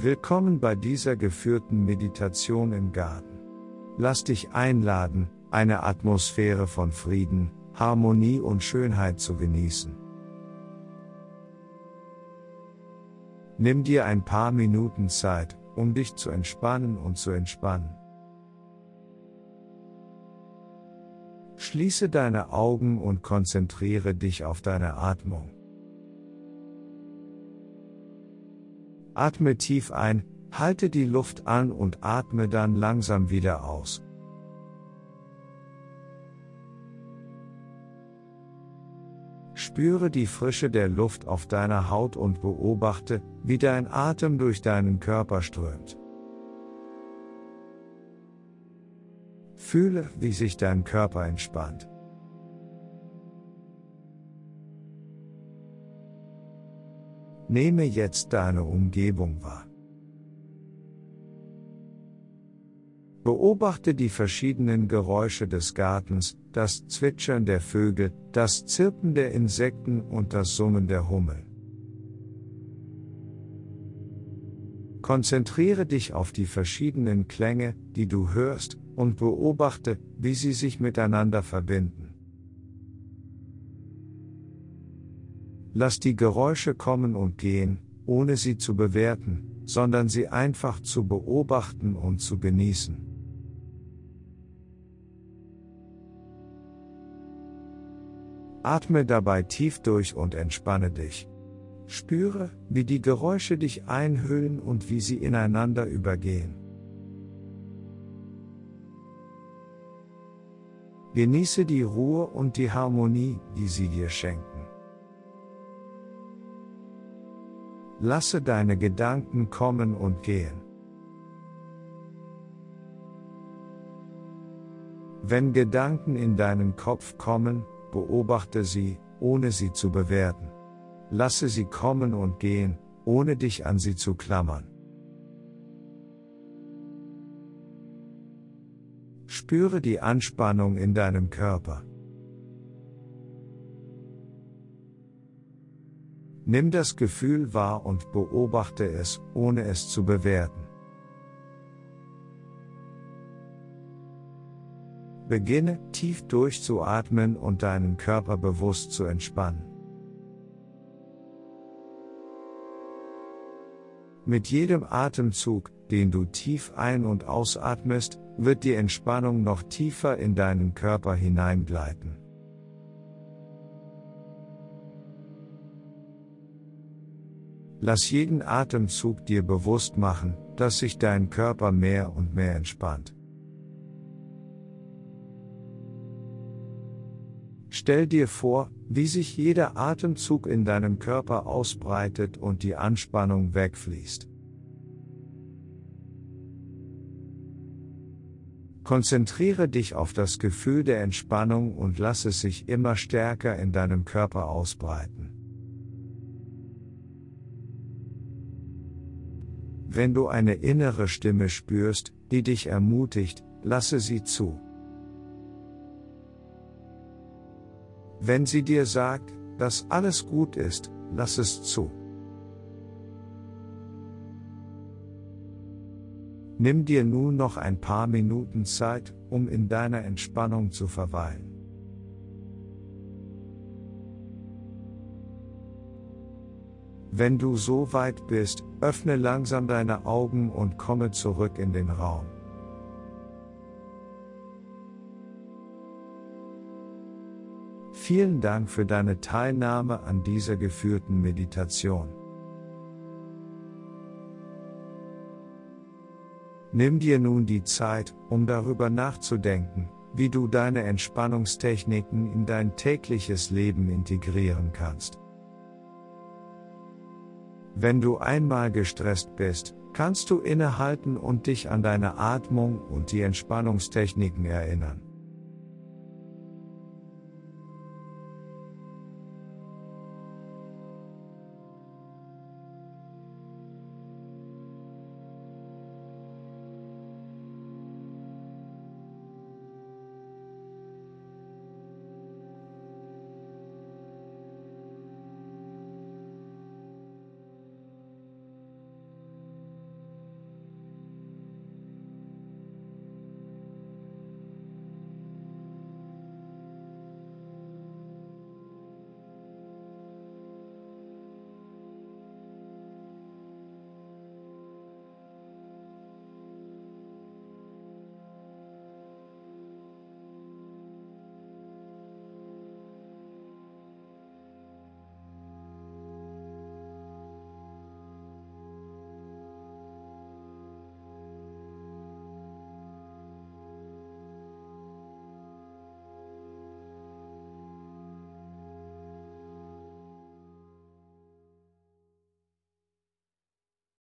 Willkommen bei dieser geführten Meditation im Garten. Lass dich einladen, eine Atmosphäre von Frieden, Harmonie und Schönheit zu genießen. Nimm dir ein paar Minuten Zeit, um dich zu entspannen und zu entspannen. Schließe deine Augen und konzentriere dich auf deine Atmung. Atme tief ein, halte die Luft an und atme dann langsam wieder aus. Spüre die Frische der Luft auf deiner Haut und beobachte, wie dein Atem durch deinen Körper strömt. Fühle, wie sich dein Körper entspannt. Nehme jetzt deine Umgebung wahr. Beobachte die verschiedenen Geräusche des Gartens, das Zwitschern der Vögel, das Zirpen der Insekten und das Summen der Hummeln. Konzentriere dich auf die verschiedenen Klänge, die du hörst, und beobachte, wie sie sich miteinander verbinden. Lass die Geräusche kommen und gehen, ohne sie zu bewerten, sondern sie einfach zu beobachten und zu genießen. Atme dabei tief durch und entspanne dich. Spüre, wie die Geräusche dich einhüllen und wie sie ineinander übergehen. Genieße die Ruhe und die Harmonie, die sie dir schenken. Lasse deine Gedanken kommen und gehen. Wenn Gedanken in deinen Kopf kommen, beobachte sie, ohne sie zu bewerten. Lasse sie kommen und gehen, ohne dich an sie zu klammern. Spüre die Anspannung in deinem Körper. Nimm das Gefühl wahr und beobachte es, ohne es zu bewerten. Beginne tief durchzuatmen und deinen Körper bewusst zu entspannen. Mit jedem Atemzug, den du tief ein- und ausatmest, wird die Entspannung noch tiefer in deinen Körper hineingleiten. Lass jeden Atemzug dir bewusst machen, dass sich dein Körper mehr und mehr entspannt. Stell dir vor, wie sich jeder Atemzug in deinem Körper ausbreitet und die Anspannung wegfließt. Konzentriere dich auf das Gefühl der Entspannung und lass es sich immer stärker in deinem Körper ausbreiten. Wenn du eine innere Stimme spürst, die dich ermutigt, lasse sie zu. Wenn sie dir sagt, dass alles gut ist, lass es zu. Nimm dir nun noch ein paar Minuten Zeit, um in deiner Entspannung zu verweilen. Wenn du so weit bist, öffne langsam deine Augen und komme zurück in den Raum. Vielen Dank für deine Teilnahme an dieser geführten Meditation. Nimm dir nun die Zeit, um darüber nachzudenken, wie du deine Entspannungstechniken in dein tägliches Leben integrieren kannst. Wenn du einmal gestresst bist, kannst du innehalten und dich an deine Atmung und die Entspannungstechniken erinnern.